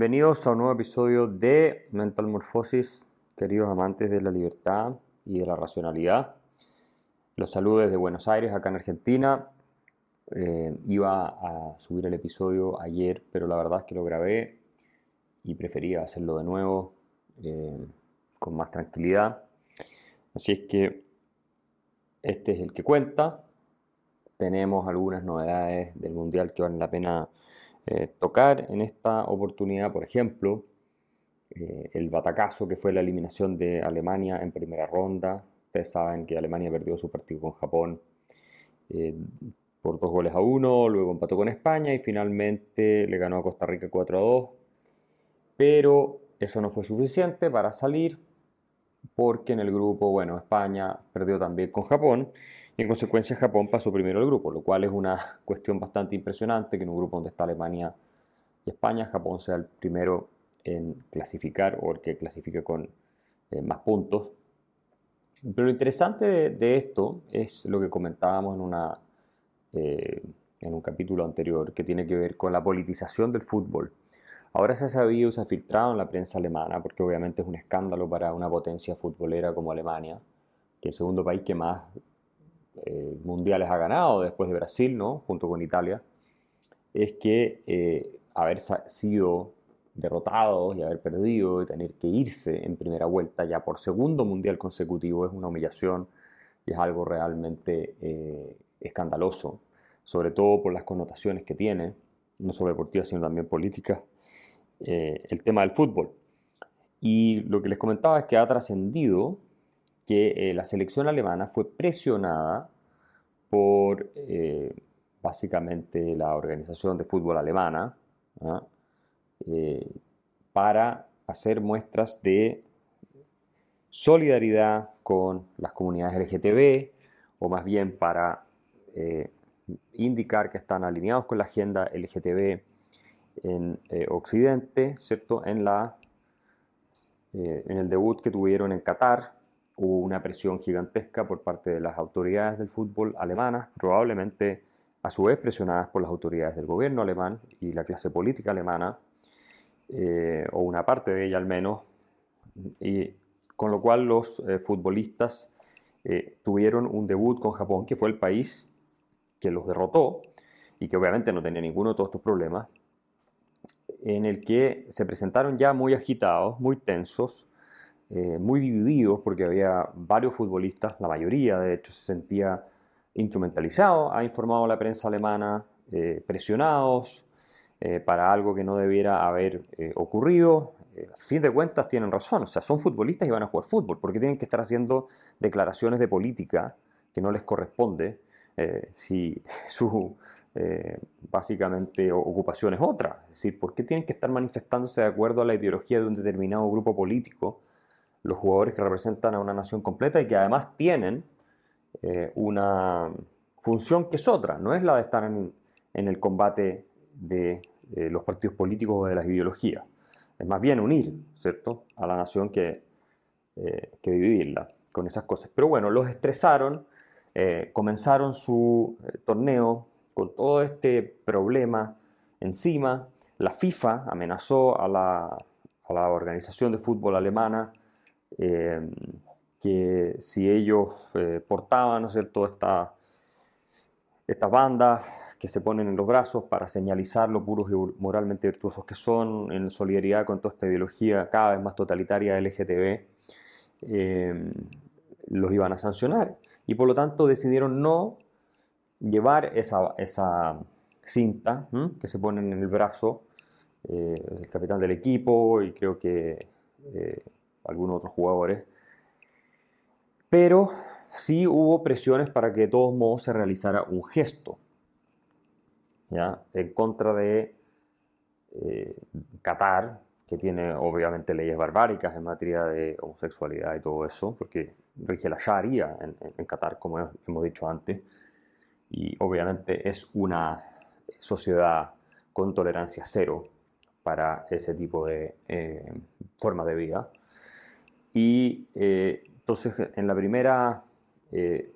Bienvenidos a un nuevo episodio de Mental Morphosis, queridos amantes de la libertad y de la racionalidad. Los saludo desde Buenos Aires, acá en Argentina. Eh, iba a subir el episodio ayer, pero la verdad es que lo grabé y prefería hacerlo de nuevo eh, con más tranquilidad. Así es que este es el que cuenta. Tenemos algunas novedades del Mundial que valen la pena eh, tocar en esta oportunidad, por ejemplo, eh, el batacazo que fue la eliminación de Alemania en primera ronda. Ustedes saben que Alemania perdió su partido con Japón eh, por dos goles a uno, luego empató con España y finalmente le ganó a Costa Rica 4 a 2. Pero eso no fue suficiente para salir porque en el grupo, bueno, España perdió también con Japón y en consecuencia Japón pasó primero al grupo, lo cual es una cuestión bastante impresionante que en un grupo donde está Alemania y España, Japón sea el primero en clasificar o el que clasifique con eh, más puntos. Pero lo interesante de, esto es lo que comentábamos en, una, eh, en un capítulo anterior, que tiene que ver con la politización del fútbol. Ahora se ha sabido se ha filtrado en la prensa alemana, porque obviamente es un escándalo para una potencia futbolera como Alemania, que es el segundo país que más eh, mundiales ha ganado después de Brasil, ¿no? junto con Italia, es que eh, haber sido derrotados y haber perdido y tener que irse en primera vuelta ya por segundo mundial consecutivo es una humillación y es algo realmente eh, escandaloso, sobre todo por las connotaciones que tiene, no solo deportivas sino también políticas eh, el tema del fútbol. Y lo que les comentaba es que ha trascendido que eh, la selección alemana fue presionada por eh, básicamente la organización de fútbol alemana ¿ah? para hacer muestras de solidaridad con las comunidades LGTB o más bien para indicar que están alineados con la agenda LGTB en eh, Occidente, ¿cierto? En, la, eh, en el debut que tuvieron en Qatar, hubo una presión gigantesca por parte de las autoridades del fútbol alemanas, probablemente a su vez presionadas por las autoridades del gobierno alemán y la clase política alemana, eh, o una parte de ella al menos, y con lo cual los futbolistas tuvieron un debut con Japón, que fue el país que los derrotó y que obviamente no tenía ninguno de todos estos problemas, en el que se presentaron ya muy agitados, muy tensos, eh, muy divididos, porque había varios futbolistas, la mayoría de hecho se sentía instrumentalizado, ha informado la prensa alemana, eh, presionados eh, para algo que no debiera haber ocurrido. a fin de cuentas tienen razón, o sea, son futbolistas y van a jugar fútbol, porque tienen que estar haciendo declaraciones de política que no les corresponde si su eh, básicamente ocupación es otra. Es decir, ¿por qué tienen que estar manifestándose de acuerdo a la ideología de un determinado grupo político los jugadores que representan a una nación completa y que además tienen eh, una función que es otra, no es la de estar en, el combate de eh, los partidos políticos o de las ideologías. Es más bien unir, ¿cierto?, a la nación que, que dividirla con esas cosas. Pero bueno, los estresaron, comenzaron su torneo con todo este problema encima, la FIFA amenazó a la, organización de fútbol alemana eh, que si ellos eh, portaban ¿no cierto? Esta, estas bandas que se ponen en los brazos para señalizar lo puros y moralmente virtuosos que son, en solidaridad con toda esta ideología cada vez más totalitaria LGTB, eh, los iban a sancionar. Y por lo tanto decidieron no llevar esa, esa cinta que se pone en el brazo eh, el capitán del equipo y creo que eh, algunos otros jugadores. Pero sí hubo presiones para que de todos modos se realizara un gesto ¿ya? en contra de eh, Qatar, que tiene obviamente leyes barbáricas en materia de homosexualidad y todo eso, porque rige la Sharia en, en Qatar, como hemos dicho antes y obviamente es una sociedad con tolerancia cero para ese tipo de eh, forma de vida. Y eh, entonces en la primera eh,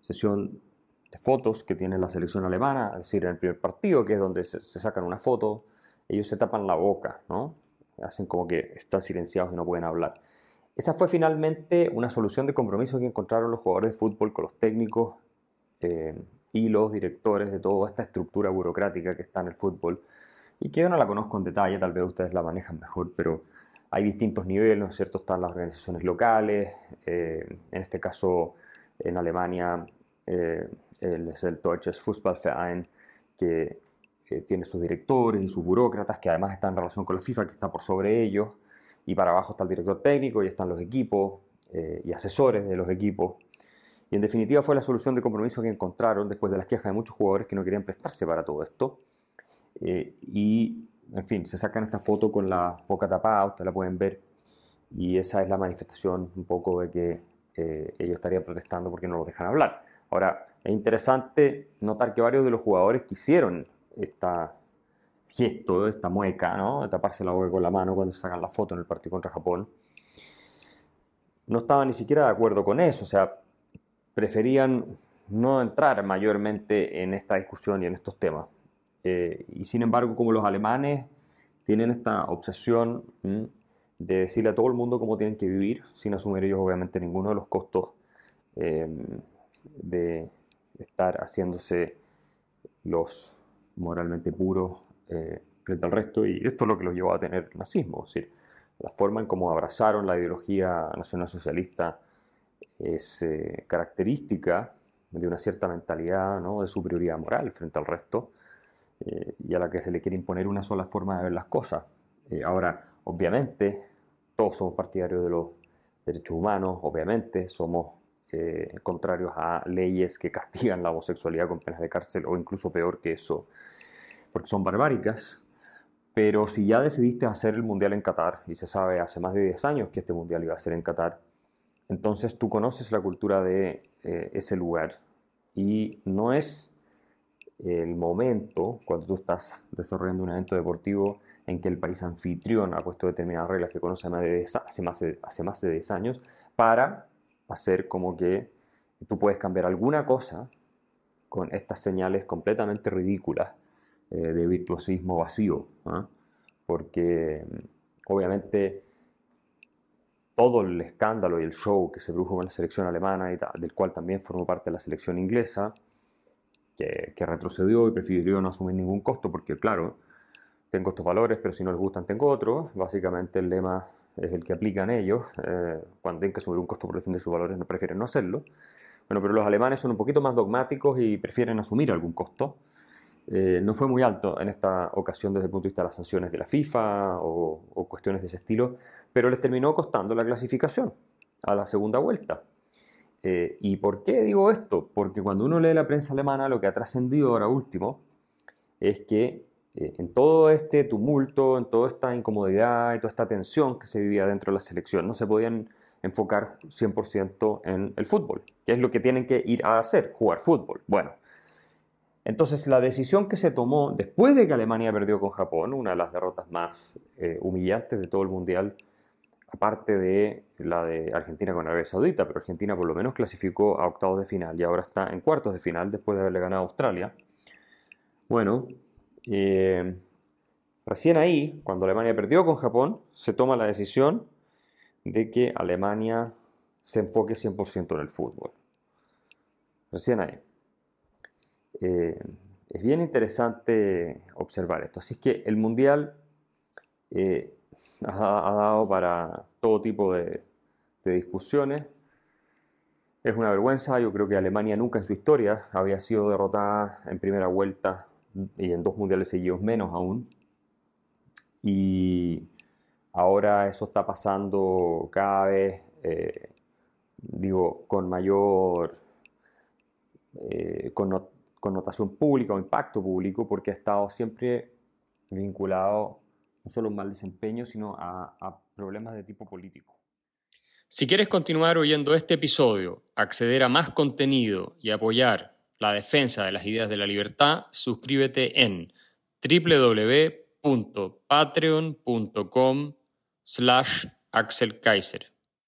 sesión de fotos que tiene la selección alemana, es decir, en el primer partido, que es donde se, sacan una foto ellos se tapan la boca, ¿no? Hacen como que están silenciados y no pueden hablar. Esa fue finalmente una solución de compromiso que encontraron los jugadores de fútbol con los técnicos eh, y los directores de toda esta estructura burocrática que está en el fútbol y que yo no la conozco en detalle, tal vez ustedes la manejan mejor, pero hay distintos niveles, ¿no es cierto? Están las organizaciones locales, eh, en este caso en Alemania eh, es el Deutsches Fußballverein, que tiene sus directores y sus burócratas, que además están en relación con la FIFA, que está por sobre ellos, y para abajo está el director técnico y están los equipos eh, y asesores de los equipos. Y en definitiva fue la solución de compromiso que encontraron después de las quejas de muchos jugadores que no querían prestarse para todo esto. Eh, y, en fin, se sacan esta foto con la boca tapada, ustedes la pueden ver, y esa es la manifestación un poco de que eh, ellos estarían protestando porque no los dejan hablar. Ahora, es interesante notar que varios de los jugadores quisieron esta, gesto, esta mueca, ¿no? de taparse la boca con la mano cuando sacan la foto en el partido contra Japón, no estaban ni siquiera de acuerdo con eso, o sea, preferían no entrar mayormente en esta discusión y en estos temas. Eh, y sin embargo, como los alemanes tienen esta obsesión de decirle a todo el mundo cómo tienen que vivir, sin asumir ellos obviamente ninguno de los costos eh, de estar haciéndose los moralmente puros eh, frente al resto, y esto es lo que los llevó a tener nazismo, es decir, la forma en cómo abrazaron la ideología nacionalsocialista es eh, característica de una cierta mentalidad ¿no? de superioridad moral frente al resto eh, y a la que se le quiere imponer una sola forma de ver las cosas. ahora, obviamente, todos somos partidarios de los derechos humanos, obviamente, somos contrarios a leyes que castigan la homosexualidad con penas de cárcel o incluso peor que eso porque son barbáricas, pero si ya decidiste hacer el Mundial en Qatar, y se sabe hace más de 10 años que este Mundial iba a ser en Qatar, entonces tú conoces la cultura de eh, ese lugar y no es el momento, cuando tú estás desarrollando un evento deportivo, en que el país anfitrión ha puesto determinadas reglas que conoce hace más de, hace más de 10 años, para hacer como que tú puedes cambiar alguna cosa con estas señales completamente ridículas eh, de virtuosismo vacío, ¿ah? porque mm, obviamente todo el escándalo y el show que se produjo con la selección alemana, y del cual también formó parte la selección inglesa, que, retrocedió y prefirió no asumir ningún costo, porque claro, tengo estos valores, pero si no les gustan tengo otros. Básicamente el lema es el que aplican ellos. Eh, cuando tienen que asumir un costo por defender sus valores, no prefieren no hacerlo. Bueno, pero los alemanes son un poquito más dogmáticos y prefieren asumir algún costo. Eh, no fue muy alto en esta ocasión desde el punto de vista de las sanciones de la FIFA o, cuestiones de ese estilo, pero les terminó costando la clasificación a la segunda vuelta. Eh, ¿Y por qué digo esto? Porque cuando uno lee la prensa alemana, lo que ha trascendido ahora último es que eh, en todo este tumulto, en toda esta incomodidad y toda esta tensión que se vivía dentro de la selección, no se podían enfocar 100% en el fútbol, que es lo que tienen que ir a hacer, jugar fútbol. Bueno, entonces, la decisión que se tomó después de que Alemania perdió con Japón, una de las derrotas más eh, humillantes de todo el Mundial, aparte de la de Argentina con Arabia Saudita, pero Argentina por lo menos clasificó a octavos de final y ahora está en cuartos de final después de haberle ganado a Australia. Bueno, eh, recién ahí, cuando Alemania perdió con Japón, se toma la decisión de que Alemania se enfoque 100% en el fútbol. Recién ahí. Eh, es bien interesante observar esto. Así que el Mundial eh, ha, dado para todo tipo de, discusiones. Es una vergüenza, yo creo que Alemania nunca en su historia había sido derrotada en primera vuelta y en dos mundiales seguidos menos aún. Y ahora eso está pasando cada vez, eh, digo, con mayor, con, connotación pública o impacto público porque ha estado siempre vinculado no solo a un mal desempeño, sino a, a problemas de tipo político. Si quieres continuar oyendo este episodio, acceder a más contenido y apoyar la defensa de las ideas de la libertad, suscríbete en www.patreon.com slash Axel Kaiser.